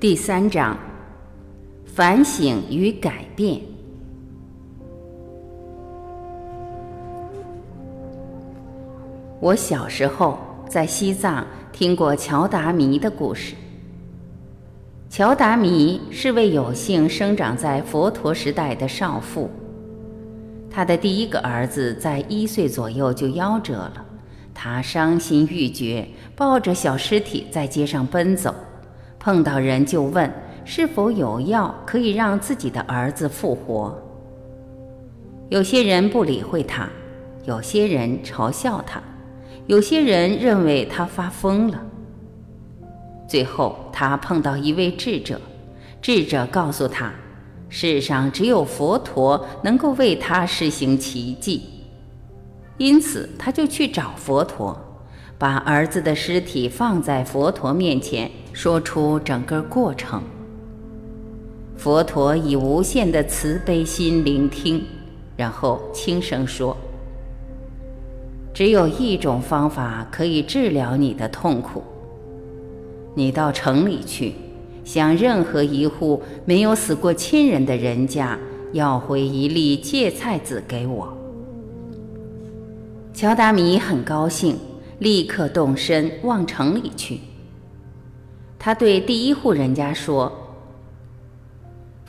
第三章：反省与改变。我小时候在西藏听过乔达弥的故事。乔达弥是位有幸生长在佛陀时代的少妇，他的第一个儿子在一岁左右就夭折了，他伤心欲绝，抱着小尸体在街上奔走。碰到人就问是否有药可以让自己的儿子复活。有些人不理会他，有些人嘲笑他，有些人认为他发疯了。最后，他碰到一位智者，智者告诉他，世上只有佛陀能够为他施行奇迹，因此他就去找佛陀，把儿子的尸体放在佛陀面前。说出整个过程。佛陀以无限的慈悲心聆听，然后轻声说：“只有一种方法可以治疗你的痛苦。你到城里去，向任何一户没有死过亲人的人家要回一粒芥菜籽给我。”乔达米很高兴，立刻动身往城里去。他对第一户人家说：“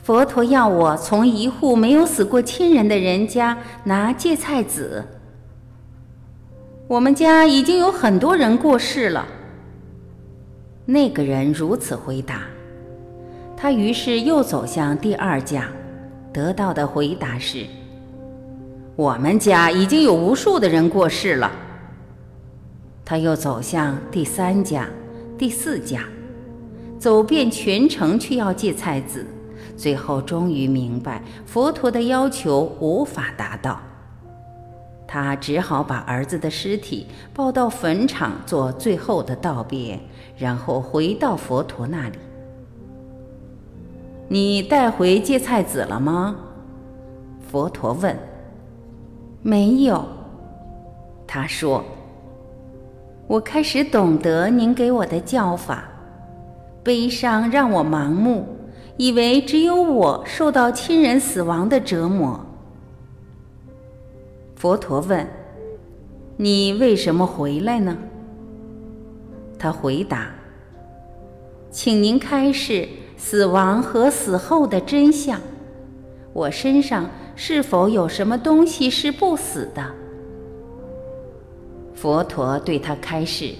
佛陀要我从一户没有死过亲人的人家拿芥菜籽。我们家已经有很多人过世了。”那个人如此回答。他于是又走向第二家，得到的回答是：“我们家已经有无数的人过世了。”他又走向第三家、第四家。走遍全城去要芥菜籽，最后终于明白佛陀的要求无法达到，他只好把儿子的尸体抱到坟场做最后的道别，然后回到佛陀那里。你带回芥菜籽了吗？佛陀问。没有，他说。我开始懂得您给我的教法。悲伤让我盲目，以为只有我受到亲人死亡的折磨。佛陀问：“你为什么回来呢？”他回答：“请您开示死亡和死后的真相。我身上是否有什么东西是不死的？”佛陀对他开示。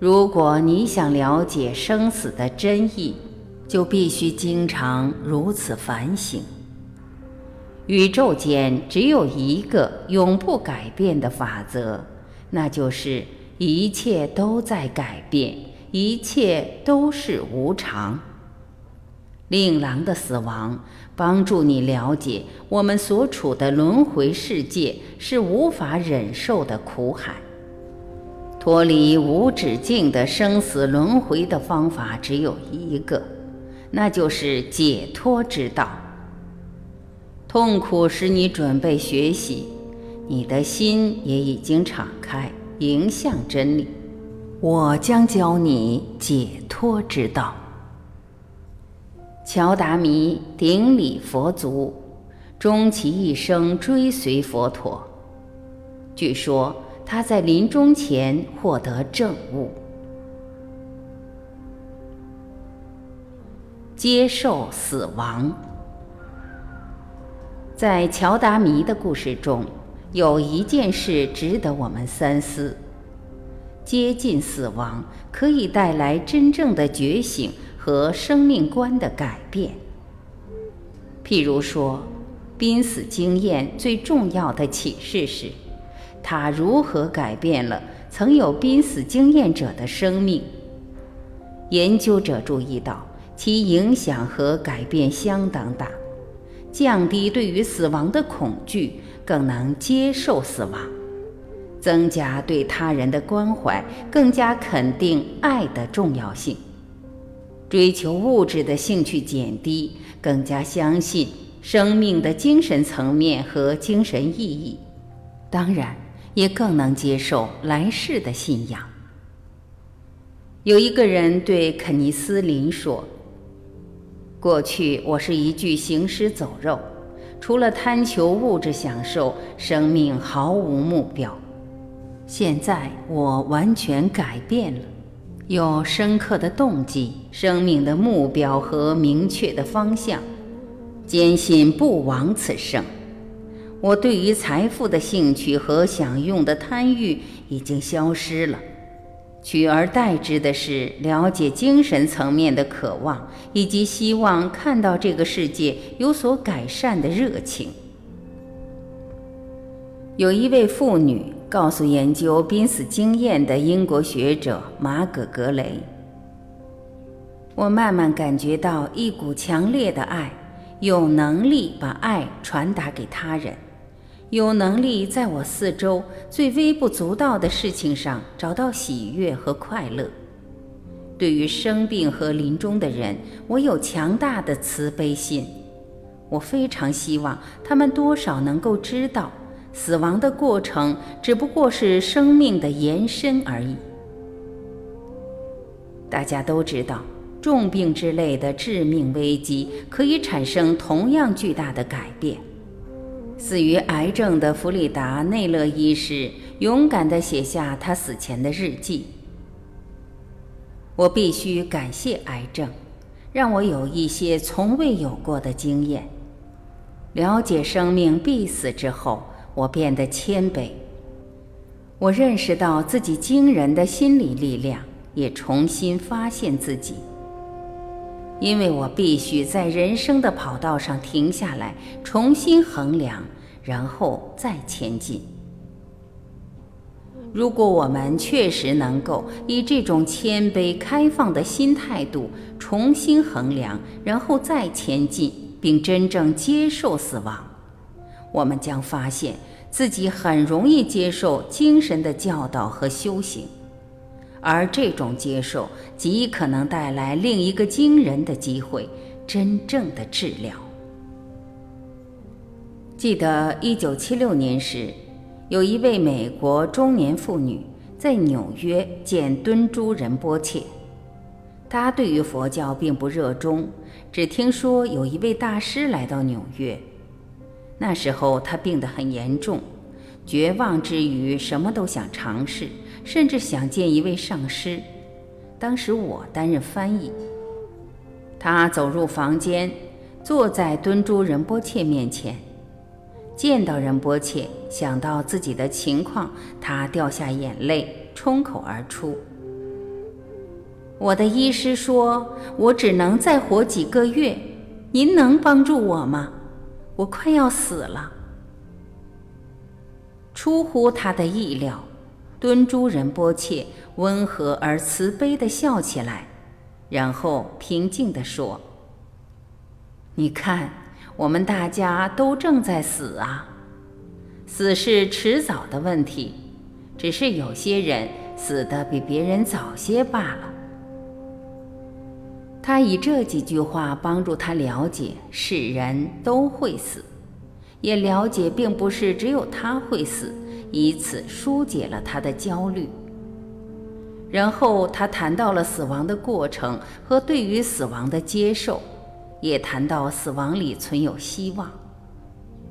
如果你想了解生死的真意，就必须经常如此反省。宇宙间只有一个永不改变的法则，那就是一切都在改变，一切都是无常。令郎的死亡帮助你了解，我们所处的轮回世界是无法忍受的苦海。脱离无止境的生死轮回的方法只有一个，那就是解脱之道。痛苦使你准备学习，你的心也已经敞开，迎向真理。我将教你解脱之道。乔达弥顶礼佛足，终其一生追随佛陀。据说。他在临终前获得证悟，接受死亡。在乔达弥的故事中，有一件事值得我们三思：接近死亡可以带来真正的觉醒和生命观的改变。譬如说，濒死经验最重要的启示是。他如何改变了曾有濒死经验者的生命？研究者注意到，其影响和改变相当大，降低对于死亡的恐惧，更能接受死亡，增加对他人的关怀，更加肯定爱的重要性，追求物质的兴趣减低，更加相信生命的精神层面和精神意义。当然。也更能接受来世的信仰。有一个人对肯尼斯林说：“过去我是一具行尸走肉，除了贪求物质享受，生命毫无目标。现在我完全改变了，有深刻的动机、生命的目标和明确的方向，坚信不枉此生。我对于财富的兴趣和享用的贪欲已经消失了。”取而代之的是了解精神层面的渴望，以及希望看到这个世界有所改善的热情。有一位妇女告诉研究濒死经验的英国学者马可·格雷：“我慢慢感觉到一股强烈的爱，有能力把爱传达给他人。”有能力在我四周最微不足道的事情上找到喜悦和快乐。对于生病和临终的人，我有强大的慈悲心。我非常希望他们多少能够知道，死亡的过程只不过是生命的延伸而已。大家都知道，重病之类的致命危机可以产生同样巨大的改变。死于癌症的弗里达·内勒医师勇敢地写下他死前的日记：“我必须感谢癌症，让我有一些从未有过的经验。了解生命必死之后，我变得谦卑。我认识到自己惊人的心理力量，也重新发现自己。因为我必须在人生的跑道上停下来，重新衡量。”然后再前进。如果我们确实能够以这种谦卑、开放的新态度重新衡量，然后再前进，并真正接受死亡，我们将发现自己很容易接受精神的教导和修行，而这种接受极可能带来另一个惊人的机会——真正的治疗。记得一九七六年时，有一位美国中年妇女在纽约见敦珠仁波切。她对于佛教并不热衷，只听说有一位大师来到纽约。那时候她病得很严重，绝望之余什么都想尝试，甚至想见一位上师。当时我担任翻译。他走入房间，坐在敦珠仁波切面前。见到仁波切，想到自己的情况，他掉下眼泪，冲口而出：“我的医师说，我只能再活几个月，您能帮助我吗？我快要死了。”出乎他的意料，敦珠仁波切温和而慈悲地笑起来，然后平静地说：“你看。”我们大家都正在死啊，死是迟早的问题，只是有些人死得比别人早些罢了。他以这几句话帮助他了解世人都会死，也了解并不是只有他会死，以此疏解了他的焦虑。然后他谈到了死亡的过程和对于死亡的接受。也谈到死亡里存有希望，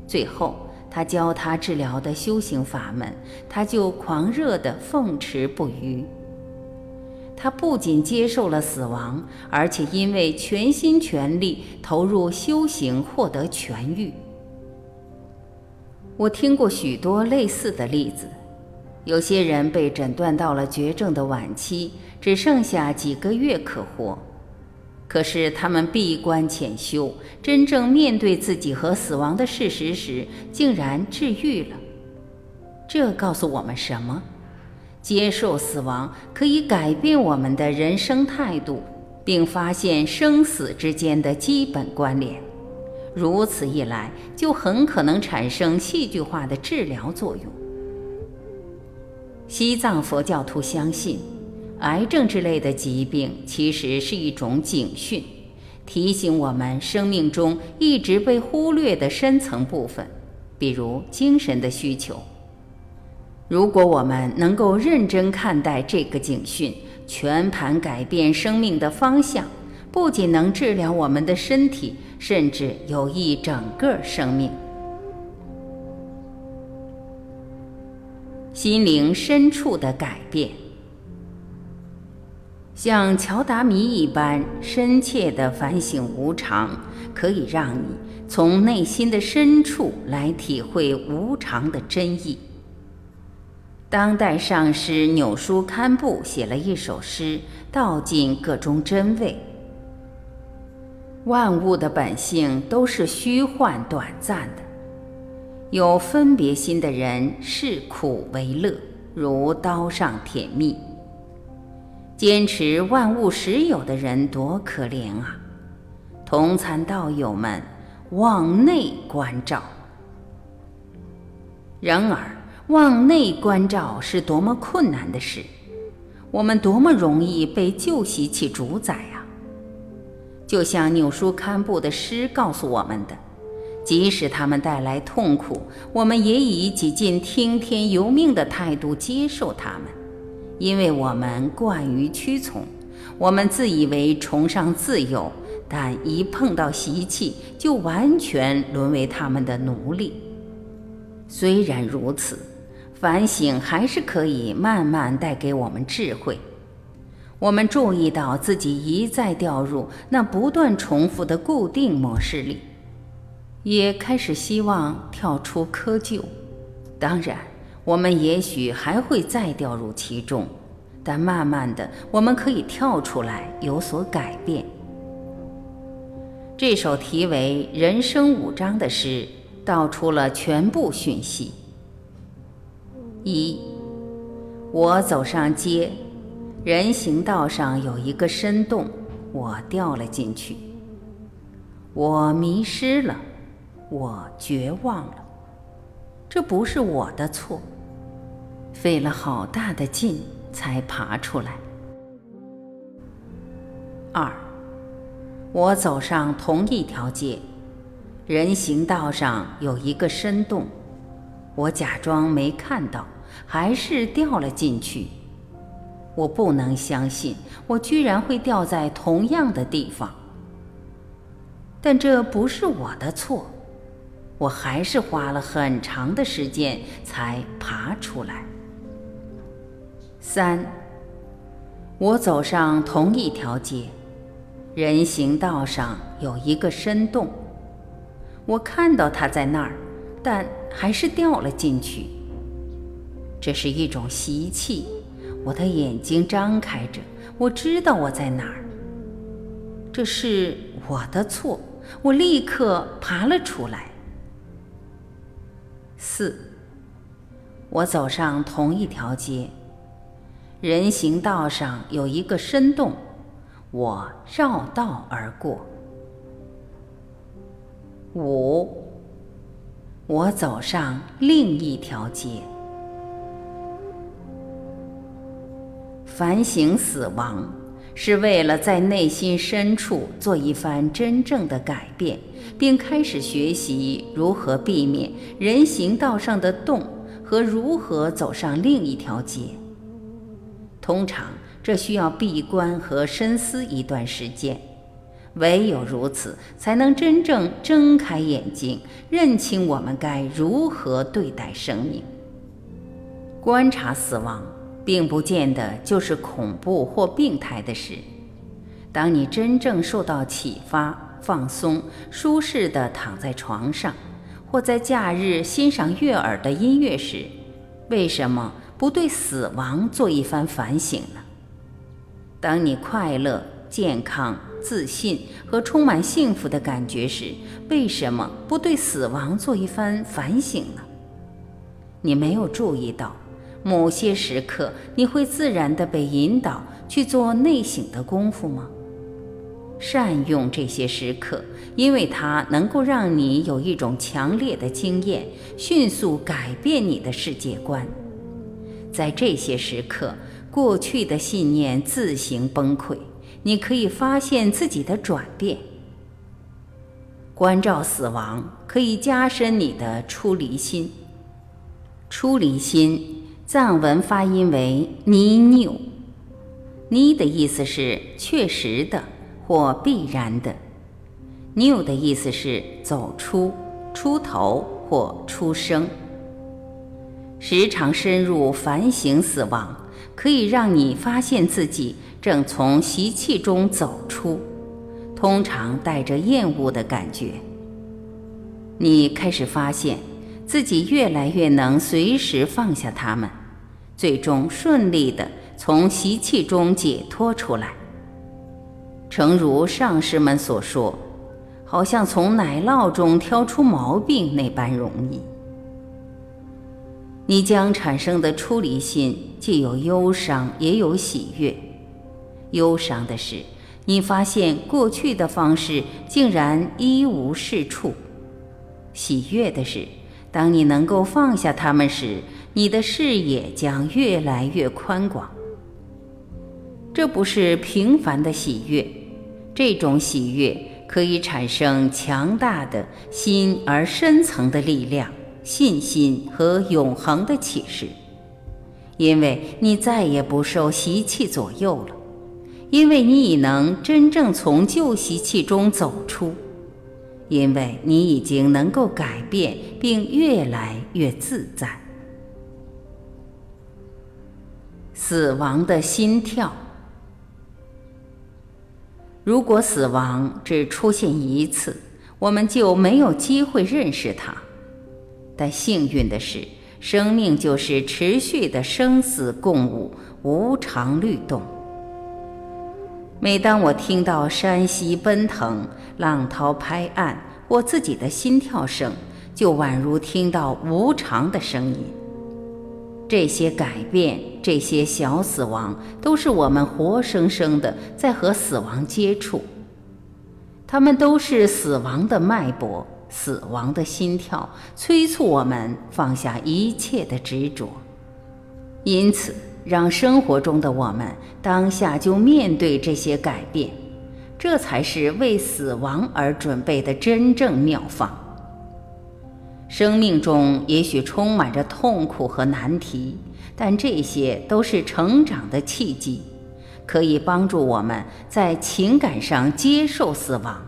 最后他教他治疗的修行法门，他就狂热地奉持不渝。他不仅接受了死亡，而且因为全心全力投入修行，获得痊愈。我听过许多类似的例子，有些人被诊断到了绝症的晚期，只剩下几个月可活。可是他们闭关潜修，真正面对自己和死亡的事实时，竟然治愈了。这告诉我们什么？接受死亡可以改变我们的人生态度，并发现生死之间的基本关联。如此一来，就很可能产生戏剧化的治疗作用。西藏佛教徒相信。癌症之类的疾病其实是一种警讯，提醒我们生命中一直被忽略的深层部分，比如精神的需求。如果我们能够认真看待这个警讯，全盘改变生命的方向，不仅能治疗我们的身体，甚至有益整个生命。心灵深处的改变，像乔达米一般深切的反省无常，可以让你从内心的深处来体会无常的真意。当代上师纽舒堪布写了一首诗，道尽各中真味。万物的本性都是虚幻短暂的，有分别心的人视苦为乐，如刀上舔蜜；坚持万物实有的人多可怜啊！同参道友们，往内关照。然而。往内关照是多么困难的事，我们多么容易被旧习气主宰！就像纽舒堪布的诗告诉我们的，即使他们带来痛苦，我们也以几近听天由命的态度接受他们，因为我们惯于屈从，我们自以为崇尚自由，但一碰到习气，就完全沦为他们的奴隶。虽然如此。反省还是可以慢慢带给我们智慧。我们注意到自己一再掉入那不断重复的固定模式里，也开始希望跳出窠臼。当然，我们也许还会再掉入其中，但慢慢的，我们可以跳出来，有所改变。这首题为《人生五章》的诗，道出了全部讯息。一，我走上街，人行道上有一个深洞，我掉了进去。我迷失了，我绝望了，这不是我的错，费了好大的劲才爬出来。二，我走上同一条街，人行道上有一个深洞，我假装没看到。还是掉了进去。我不能相信，我居然会掉在同样的地方。但这不是我的错，我还是花了很长的时间才爬出来。三，我走上同一条街，人行道上有一个深洞，我看到它在那儿，但还是掉了进去。这是一种习气，我的眼睛张开着，我知道我在哪儿。这是我的错，我立刻爬了出来。四，我走上同一条街，人行道上有一个深洞，我绕道而过。五，我走上另一条街。反省死亡，是为了在内心深处做一番真正的改变，并开始学习如何避免人行道上的洞和如何走上另一条街。通常，这需要闭关和深思一段时间。唯有如此，才能真正睁开眼睛，认清我们该如何对待生命，观察死亡。并不见得就是恐怖或病态的事。当你真正受到启发、放松、舒适地躺在床上，或在假日欣赏悦耳的音乐时，为什么不对死亡做一番反省呢？当你快乐、健康、自信和充满幸福的感觉时，为什么不对死亡做一番反省呢？你没有注意到。某些时刻，你会自然地被引导去做内省的功夫吗？善用这些时刻，因为它能够让你有一种强烈的经验，迅速改变你的世界观。在这些时刻，过去的信念自行崩溃，你可以发现自己的转变。关照死亡，可以加深你的出离心。出离心。藏文发音为尼纽。尼的意思是确实的或必然的，纽的意思是走出、出头或出生。时常深入反省死亡，可以让你发现自己正从习气中走出，通常带着厌恶的感觉。你开始发现自己越来越能随时放下它们，最终顺利的。从习气中解脱出来，诚如上师们所说，好像从奶酪中挑出毛病那般容易。你将产生的出离心，既有忧伤，也有喜悦。忧伤的是，你发现过去的方式竟然一无是处；喜悦的是，当你能够放下它们时，你的视野将越来越宽广。这不是平凡的喜悦，这种喜悦可以产生强大的心而深层的力量、信心和永恒的启示，因为你再也不受习气左右了，因为你已能真正从旧习气中走出，因为你已经能够改变并越来越自在。死亡的心跳。如果死亡只出现一次，我们就没有机会认识它。但幸运的是，生命就是持续的生死共舞，无常律动。每当我听到山溪奔腾、浪涛拍岸，我自己的心跳声，就宛如听到无常的声音。这些改变，这些小死亡，都是我们活生生的在和死亡接触。他们都是死亡的脉搏，死亡的心跳，催促我们放下一切的执着。因此，让生活中的我们当下就面对这些改变，这才是为死亡而准备的真正妙方。生命中也许充满着痛苦和难题，但这些都是成长的契机，可以帮助我们在情感上接受死亡。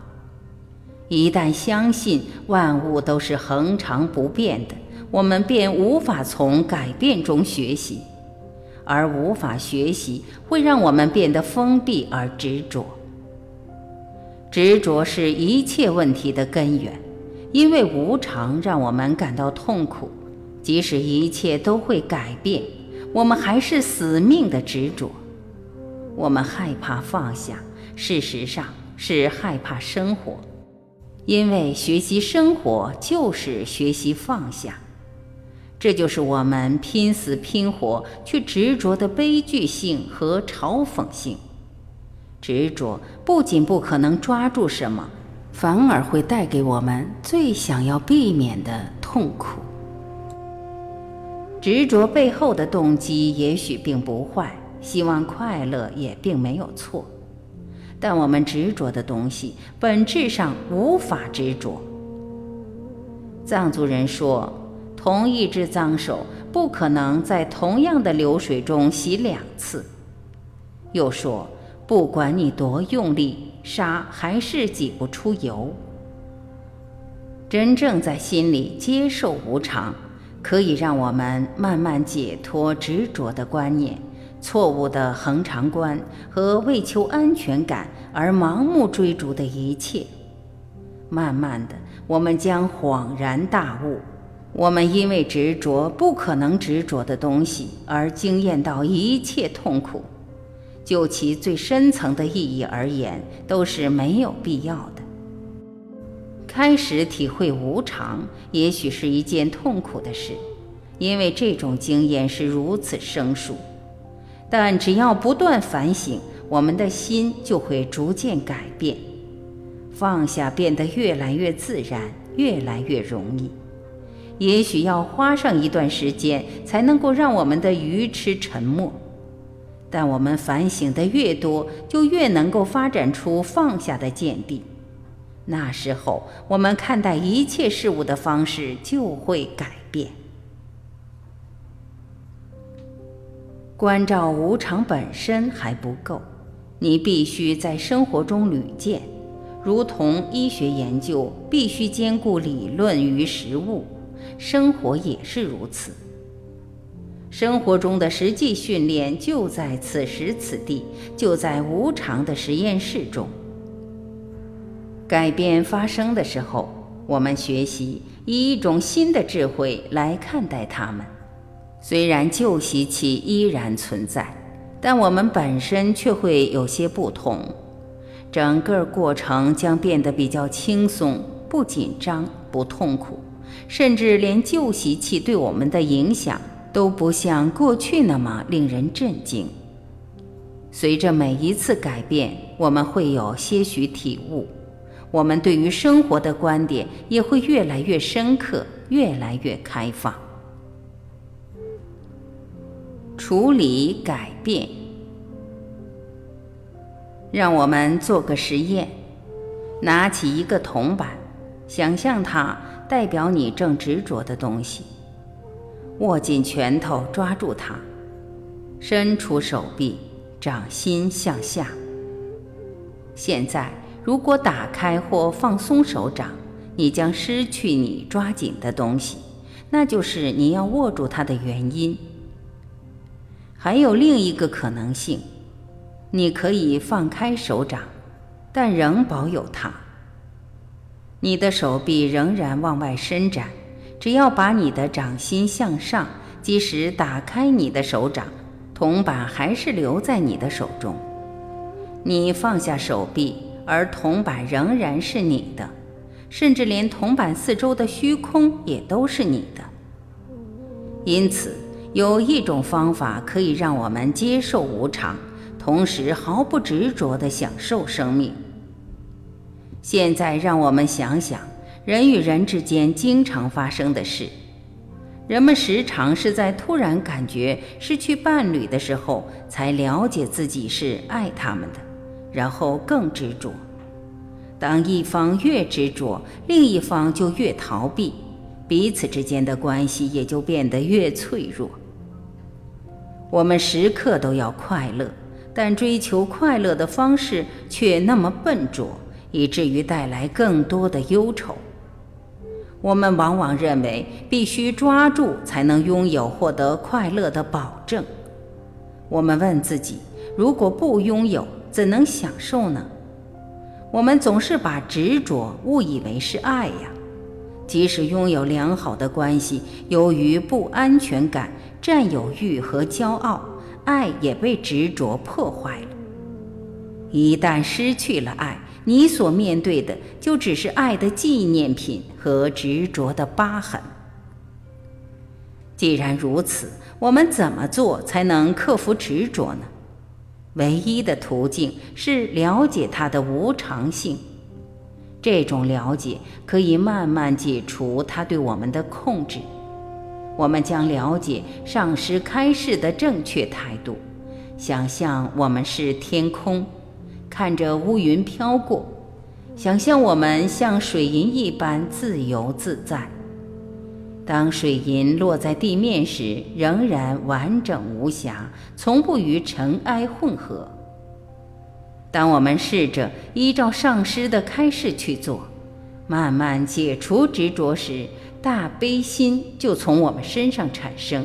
一旦相信万物都是恒常不变的，我们便无法从改变中学习，而无法学习会让我们变得封闭而执着。执着是一切问题的根源。因为无常让我们感到痛苦，即使一切都会改变，我们还是死命的执着。我们害怕放下，事实上是害怕生活，因为学习生活就是学习放下。这就是我们拼死拼活去执着的悲剧性和嘲讽性。执着不仅不可能抓住什么。反而会带给我们最想要避免的痛苦。执着背后的动机也许并不坏，希望快乐也并没有错，但我们执着的东西本质上无法执着。藏族人说，同一只脏手不可能在同样的流水中洗两次。又说，不管你多用力。沙还是挤不出油。真正在心里接受无常，可以让我们慢慢解脱执着的观念、错误的恒常观和为求安全感而盲目追逐的一切。慢慢的，我们将恍然大悟：我们因为执着不可能执着的东西而经验到一切痛苦。就其最深层的意义而言，都是没有必要的。开始体会无常，也许是一件痛苦的事，因为这种经验是如此生疏。但只要不断反省，我们的心就会逐渐改变，放下变得越来越自然，越来越容易。也许要花上一段时间，才能够让我们的愚痴沉默。但我们反省的越多，就越能够发展出放下的见地。那时候，我们看待一切事物的方式就会改变。关照无常本身还不够，你必须在生活中屡见，如同医学研究必须兼顾理论与实物，生活也是如此。生活中的实际训练就在此时此地，就在无常的实验室中。改变发生的时候，我们学习以一种新的智慧来看待它们。虽然旧习气依然存在，但我们本身却会有些不同。整个过程将变得比较轻松，不紧张，不痛苦，甚至连旧习气对我们的影响都不像过去那么令人震惊。随着每一次改变，我们会有些许体悟，我们对于生活的观点也会越来越深刻，越来越开放。处理改变，让我们做个实验：拿起一个铜板，想象它代表你正执着的东西，握紧拳头抓住它，伸出手臂，掌心向下。现在，如果打开或放松手掌，你将失去你抓紧的东西，那就是你要握住它的原因。还有另一个可能性，你可以放开手掌，但仍保有它。你的手臂仍然往外伸展，只要把你的掌心向上，即使打开你的手掌，铜板还是留在你的手中。你放下手臂，而铜板仍然是你的，甚至连铜板四周的虚空也都是你的。因此。有一种方法可以让我们接受无常，同时毫不执着地享受生命。现在，让我们想想人与人之间经常发生的事。人们时常是在突然感觉失去伴侣的时候，才了解自己是爱他们的，然后更执着。当一方越执着，另一方就越逃避，彼此之间的关系也就变得越脆弱。我们时刻都要快乐，但追求快乐的方式却那么笨拙，以至于带来更多的忧愁。我们往往认为必须抓住才能拥有获得快乐的保证。我们问自己：如果不拥有，怎能享受呢？我们总是把执着误以为是爱呀。即使拥有良好的关系，由于不安全感。占有欲和骄傲，爱也被执着破坏了。一旦失去了爱，你所面对的就只是爱的纪念品和执着的疤痕。既然如此，我们怎么做才能克服执着呢？唯一的途径是了解它的无常性。这种了解可以慢慢解除它对我们的控制。我们将了解上师开示的正确态度，想象我们是天空，看着乌云飘过，想象我们像水银一般自由自在。当水银落在地面时，仍然完整无瑕，从不与尘埃混合。当我们试着依照上师的开示去做，慢慢解除执着时，大悲心就从我们身上产生，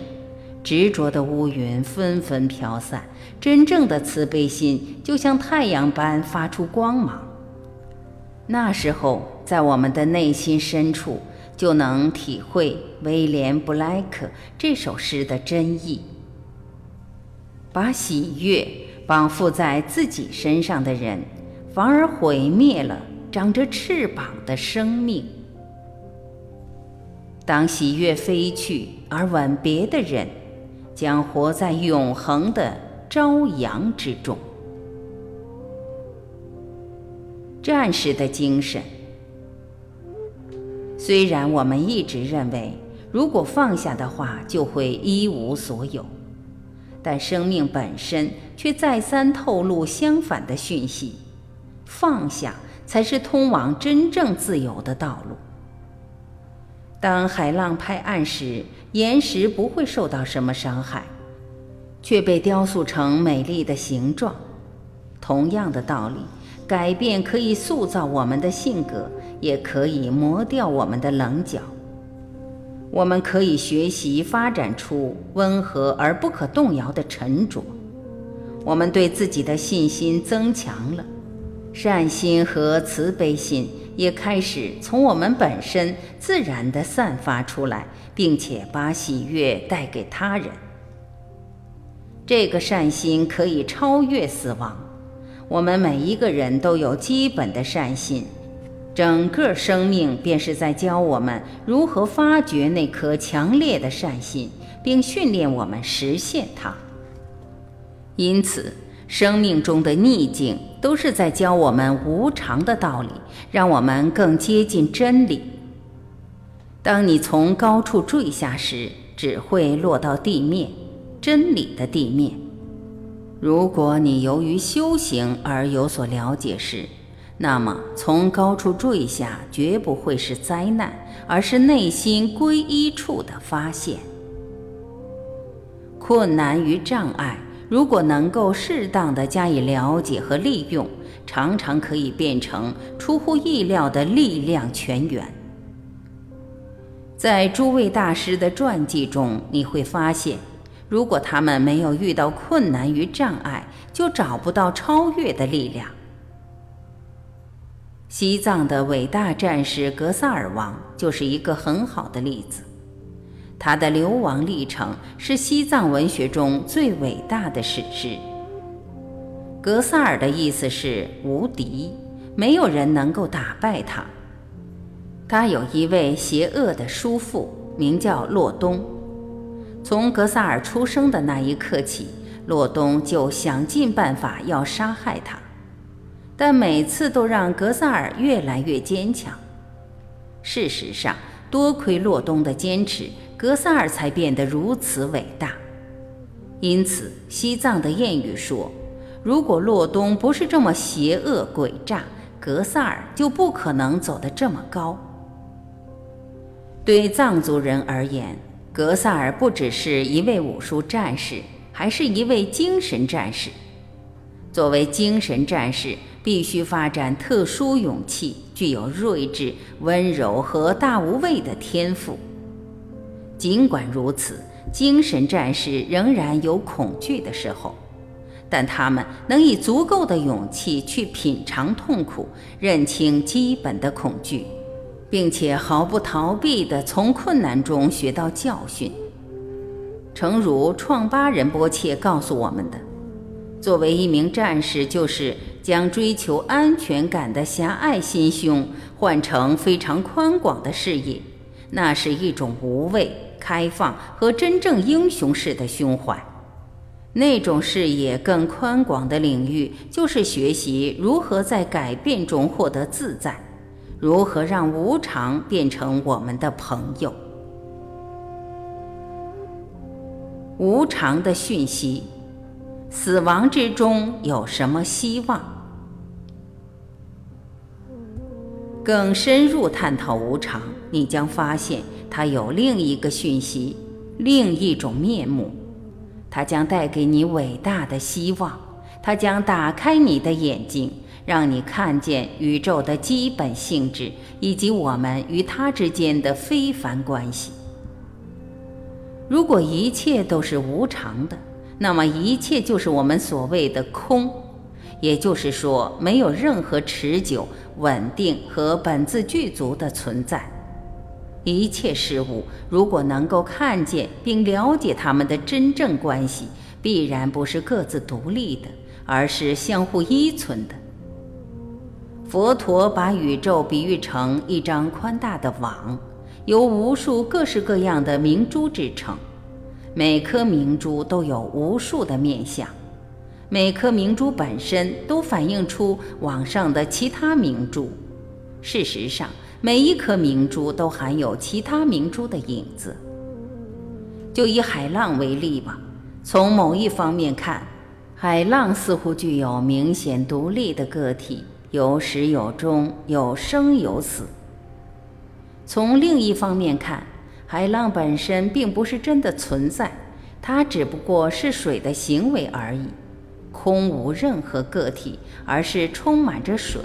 执着的乌云纷纷飘散，真正的慈悲心就像太阳般发出光芒。那时候，在我们的内心深处，就能体会威廉·布莱克这首诗的真意：把喜悦绑缚在自己身上的人，反而毁灭了长着翅膀的生命。当喜悦飞去，而吻别的人将活在永恒的朝阳之中。战士的精神。虽然我们一直认为，如果放下的话就会一无所有，但生命本身却再三透露相反的讯息：放下才是通往真正自由的道路。当海浪拍岸时，岩石不会受到什么伤害；却被雕塑成美丽的形状。同样的道理，改变可以塑造我们的性格，也可以磨掉我们的棱角。我们可以学习发展出温和而不可动摇的沉着。我们对自己的信心增强了，善心和慈悲心也开始从我们本身自然地散发出来，并且把喜悦带给他人。这个善心可以超越死亡。我们每一个人都有基本的善心，整个生命便是在教我们如何发掘那颗强烈的善心，并训练我们实现它。因此，生命中的逆境都是在教我们无常的道理，让我们更接近真理。当你从高处坠下时，只会落到地面，真理的地面。如果你由于修行而有所了解时，那么从高处坠下绝不会是灾难，而是内心归一处的发现。困难与障碍，如果能够适当的加以了解和利用，常常可以变成出乎意料的力量泉源。在诸位大师的传记中，你会发现。如果他们没有遇到困难与障碍，就找不到超越的力量。西藏的伟大战士格萨尔王就是一个很好的例子。他的流亡历程是西藏文学中最伟大的史诗。格萨尔的意思是无敌，没有人能够打败他。他有一位邪恶的叔父，名叫洛东。从格萨尔出生的那一刻起，洛东就想尽办法要杀害他，但每次都让格萨尔越来越坚强。事实上，多亏洛东的坚持，格萨尔才变得如此伟大。因此，西藏的谚语说：“如果洛东不是这么邪恶诡诈，格萨尔就不可能走得这么高。”对藏族人而言，格萨尔不只是一位武术战士，还是一位精神战士。作为精神战士，必须发展特殊勇气，具有睿智、温柔和大无畏的天赋。尽管如此，精神战士仍然有恐惧的时候，但他们能以足够的勇气去品尝痛苦，认清基本的恐惧。并且毫不逃避地从困难中学到教训，诚如创巴仁波切告诉我们的：作为一名战士，就是将追求安全感的狭隘心胸换成非常宽广的视野，那是一种无畏、开放和真正英雄式的胸怀。那种视野更宽广的领域，就是学习如何在改变中获得自在。如何让无常变成我们的朋友？无常的讯息，死亡之中有什么希望？更深入探讨无常，你将发现它有另一个讯息，另一种面目。它将带给你伟大的希望，它将打开你的眼睛。让你看见宇宙的基本性质，以及我们与它之间的非凡关系。如果一切都是无常的，那么一切就是我们所谓的空，也就是说，没有任何持久、稳定和本自具足的存在。一切事物如果能够看见并了解它们的真正关系，必然不是各自独立的，而是相互依存的。佛陀把宇宙比喻成一张宽大的网，由无数各式各样的明珠制成。每颗明珠都有无数的面相，每颗明珠本身都反映出网上的其他明珠。事实上，每一颗明珠都含有其他明珠的影子。就以海浪为例吧，从某一方面看，海浪似乎具有明显独立的个体。有始有终，有生有死。从另一方面看，海浪本身并不是真的存在，它只不过是水的行为而已，空无任何个体，而是充满着水。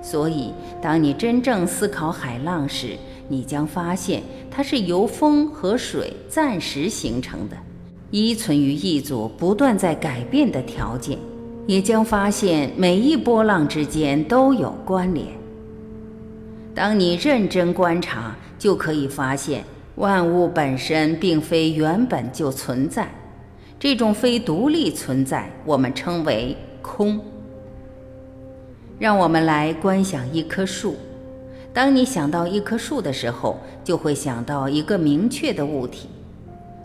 所以，当你真正思考海浪时，你将发现它是由风和水暂时形成的，依存于一组不断在改变的条件，也将发现每一波浪之间都有关联。当你认真观察，就可以发现。万物本身并非原本就存在，这种非独立存在，我们称为空。让我们来观想一棵树。当你想到一棵树的时候，就会想到一个明确的物体，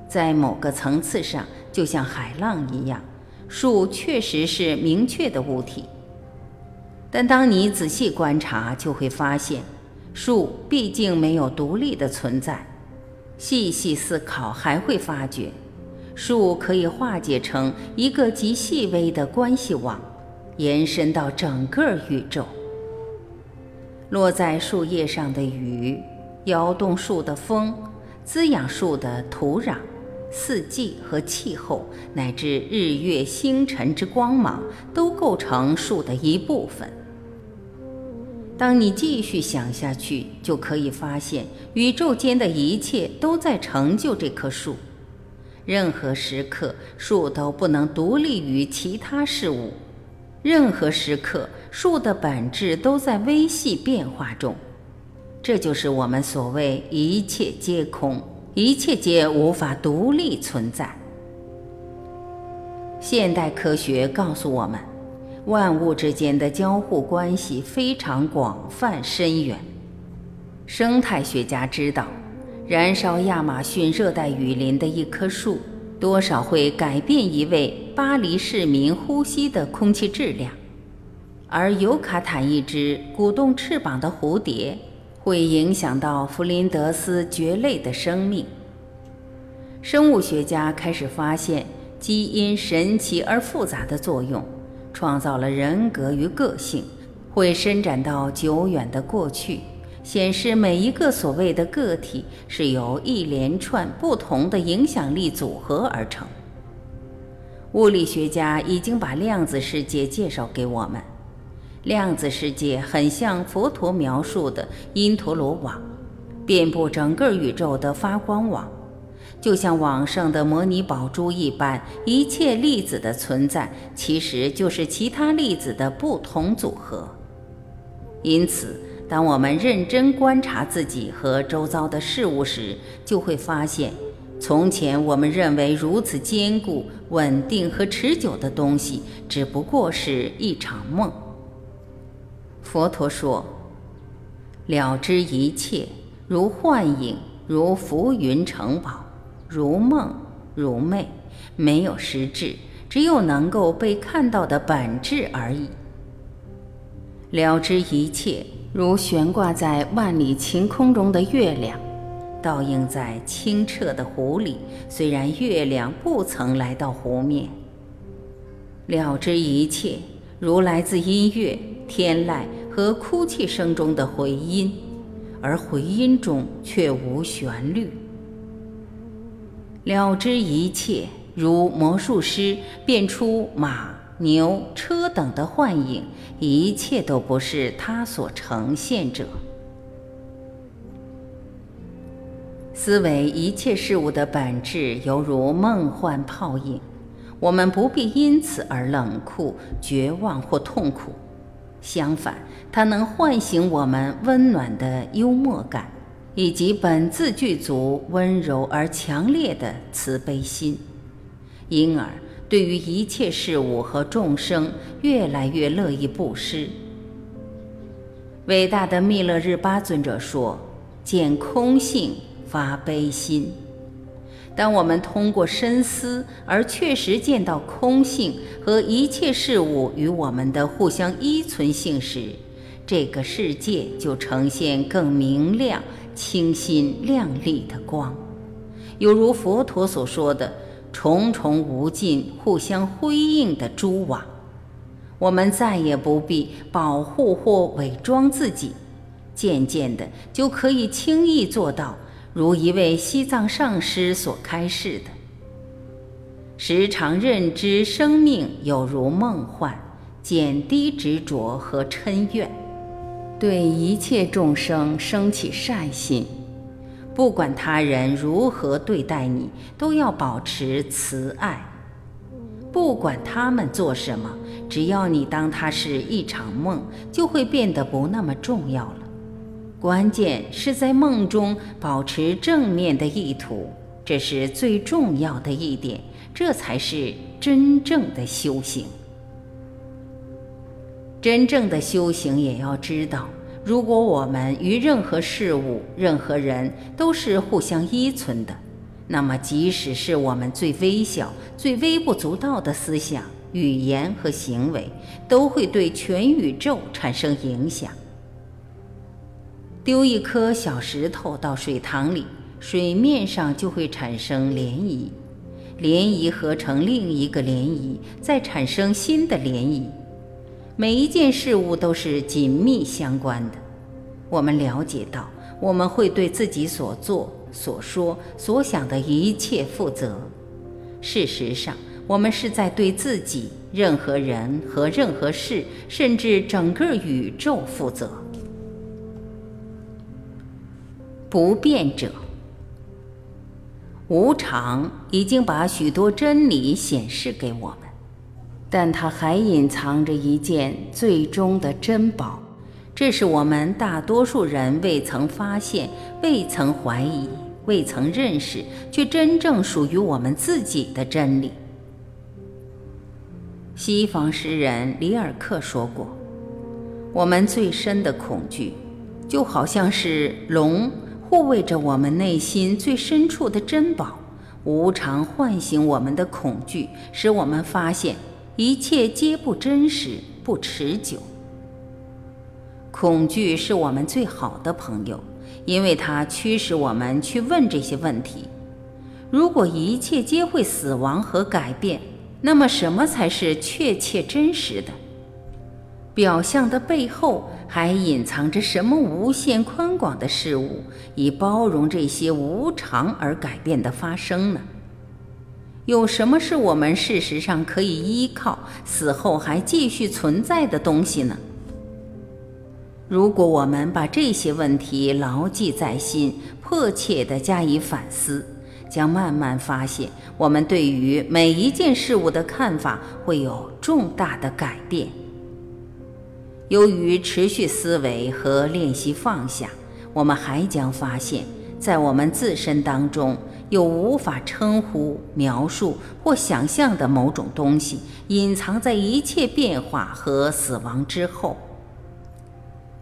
在某个层次上，就像海浪一样，树确实是明确的物体。但当你仔细观察，就会发现，树毕竟没有独立的存在。细细思考，还会发觉，树可以化解成一个极细微的关系网，延伸到整个宇宙。落在树叶上的雨，摇动树的风，滋养树的土壤，四季和气候，乃至日月星辰之光芒，都构成树的一部分。当你继续想下去，就可以发现，宇宙间的一切都在成就这棵树。任何时刻，树都不能独立于其他事物；任何时刻，树的本质都在微细变化中。这就是我们所谓“一切皆空”，一切皆无法独立存在。现代科学告诉我们。万物之间的交互关系非常广泛深远。生态学家知道，燃烧亚马逊热带雨林的一棵树，多少会改变一位巴黎市民呼吸的空气质量；而尤卡坦一只鼓动翅膀的蝴蝶，会影响到弗林德斯蕨类的生命。生物学家开始发现基因神奇而复杂的作用。创造了人格与个性，会伸展到久远的过去，显示每一个所谓的个体是由一连串不同的影响力组合而成。物理学家已经把量子世界介绍给我们，量子世界很像佛陀描述的因陀罗网，遍布整个宇宙的发光网。就像网上的模拟宝珠一般，一切粒子的存在其实就是其他粒子的不同组合。因此，当我们认真观察自己和周遭的事物时，就会发现，从前我们认为如此坚固、稳定和持久的东西，只不过是一场梦。佛陀说：“了知一切，如幻影，如浮云城堡。”如梦如寐，没有实质，只有能够被看到的本质而已。了知一切，如悬挂在万里晴空中的月亮，倒映在清澈的湖里。虽然月亮不曾来到湖面。了知一切，如来自音乐、天籁和哭泣声中的回音，而回音中却无旋律。了知一切，如魔术师变出马、牛、车等的幻影，一切都不是他所呈现者。思维一切事物的本质，犹如梦幻泡影，我们不必因此而冷酷、绝望或痛苦。相反，它能唤醒我们温暖的幽默感。以及本自具足温柔而强烈的慈悲心，因而对于一切事物和众生越来越乐意布施。伟大的密勒日巴尊者说：“见空性发悲心。”当我们通过深思而确实见到空性和一切事物与我们的互相依存性时，这个世界就呈现更明亮。清新亮丽的光，犹如佛陀所说的重重无尽、互相辉映的蛛网。我们再也不必保护或伪装自己，渐渐的就可以轻易做到，如一位西藏上师所开示的：时常认知生命有如梦幻，减低执着和嗔怨，对一切众生升起善心。不管他人如何对待你，都要保持慈爱。不管他们做什么，只要你当它是一场梦，就会变得不那么重要了。关键是在梦中保持正面的意图，这是最重要的一点，这才是真正的修行。真正的修行也要知道，如果我们与任何事物、任何人都是互相依存的，那么即使是我们最微小、最微不足道的思想、语言和行为，都会对全宇宙产生影响。丢一颗小石头到水塘里，水面上就会产生涟漪，涟漪合成另一个涟漪，再产生新的涟漪。每一件事物都是紧密相关的。我们了解到，我们会对自己所做、所说、所想的一切负责。事实上，我们是在对自己、任何人和任何事，甚至整个宇宙负责。不变者，无常已经把许多真理显示给我们，但它还隐藏着一件最终的珍宝，这是我们大多数人未曾发现、未曾怀疑、未曾认识，却真正属于我们自己的真理。西方诗人里尔克说过：“我们最深的恐惧，就好像是龙。”护卫着我们内心最深处的珍宝，无常唤醒我们的恐惧，使我们发现一切皆不真实、不持久。恐惧是我们最好的朋友，因为它驱使我们去问这些问题：如果一切皆会死亡和改变，那么什么才是确切真实的？表象的背后还隐藏着什么无限宽广的事物，以包容这些无常而改变的发生呢？有什么是我们事实上可以依靠，死后还继续存在的东西呢？如果我们把这些问题牢记在心，迫切地加以反思，将慢慢发现，我们对于每一件事物的看法会有重大的改变。由于持续思维和练习放下，我们还将发现，在我们自身当中有无法称呼、描述或想象的某种东西，隐藏在一切变化和死亡之后。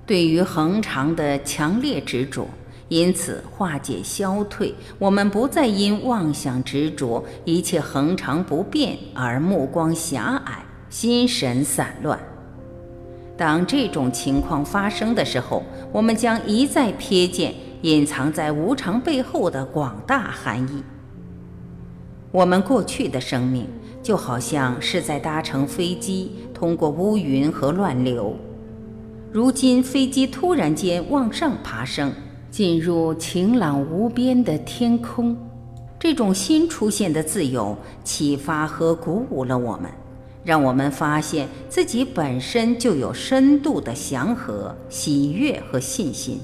对于恒常的强烈执着，因此化解消退，我们不再因妄想执着一切恒常不变而目光狭隘、心神散乱。当这种情况发生的时候，我们将一再瞥见隐藏在无常背后的广大含义。我们过去的生命就好像是在搭乘飞机，通过乌云和乱流。如今飞机突然间往上爬升，进入晴朗无边的天空，这种新出现的自由启发和鼓舞了我们。让我们发现自己本身就有深度的祥和、喜悦和信心，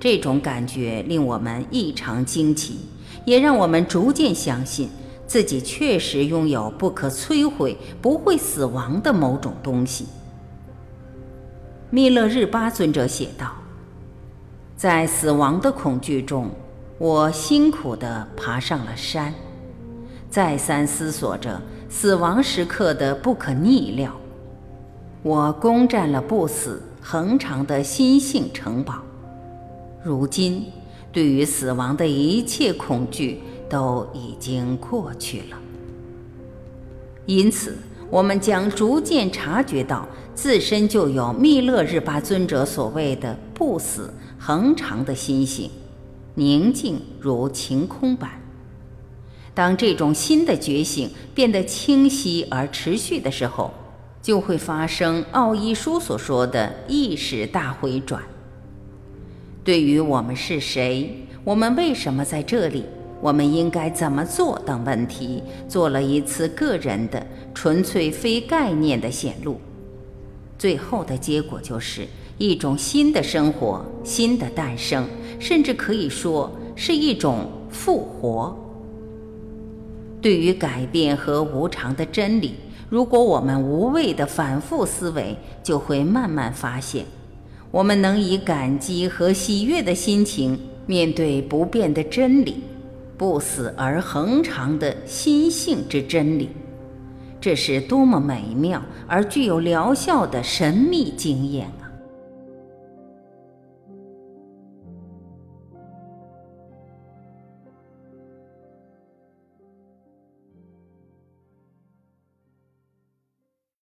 这种感觉令我们异常惊奇，也让我们逐渐相信自己确实拥有不可摧毁、不会死亡的某种东西。密勒日巴尊者写道：“在死亡的恐惧中，我辛苦地爬上了山，再三思索着。”死亡时刻的不可逆料，我攻占了不死恒长的心性城堡。如今，对于死亡的一切恐惧都已经过去了。因此，我们将逐渐察觉到自身就有密勒日巴尊者所谓的不死恒长的心性，宁静如晴空般。当这种新的觉醒变得清晰而持续的时候，就会发生奥义书所说的意识大回转。对于我们是谁，我们为什么在这里，我们应该怎么做等问题，做了一次个人的、纯粹非概念的显露。最后的结果就是一种新的生活、新的诞生，甚至可以说是一种复活。对于改变和无常的真理，如果我们无谓的反复思维，就会慢慢发现，我们能以感激和喜悦的心情面对不变的真理，不死而恒长的心性之真理。这是多么美妙而具有疗效的神秘经验！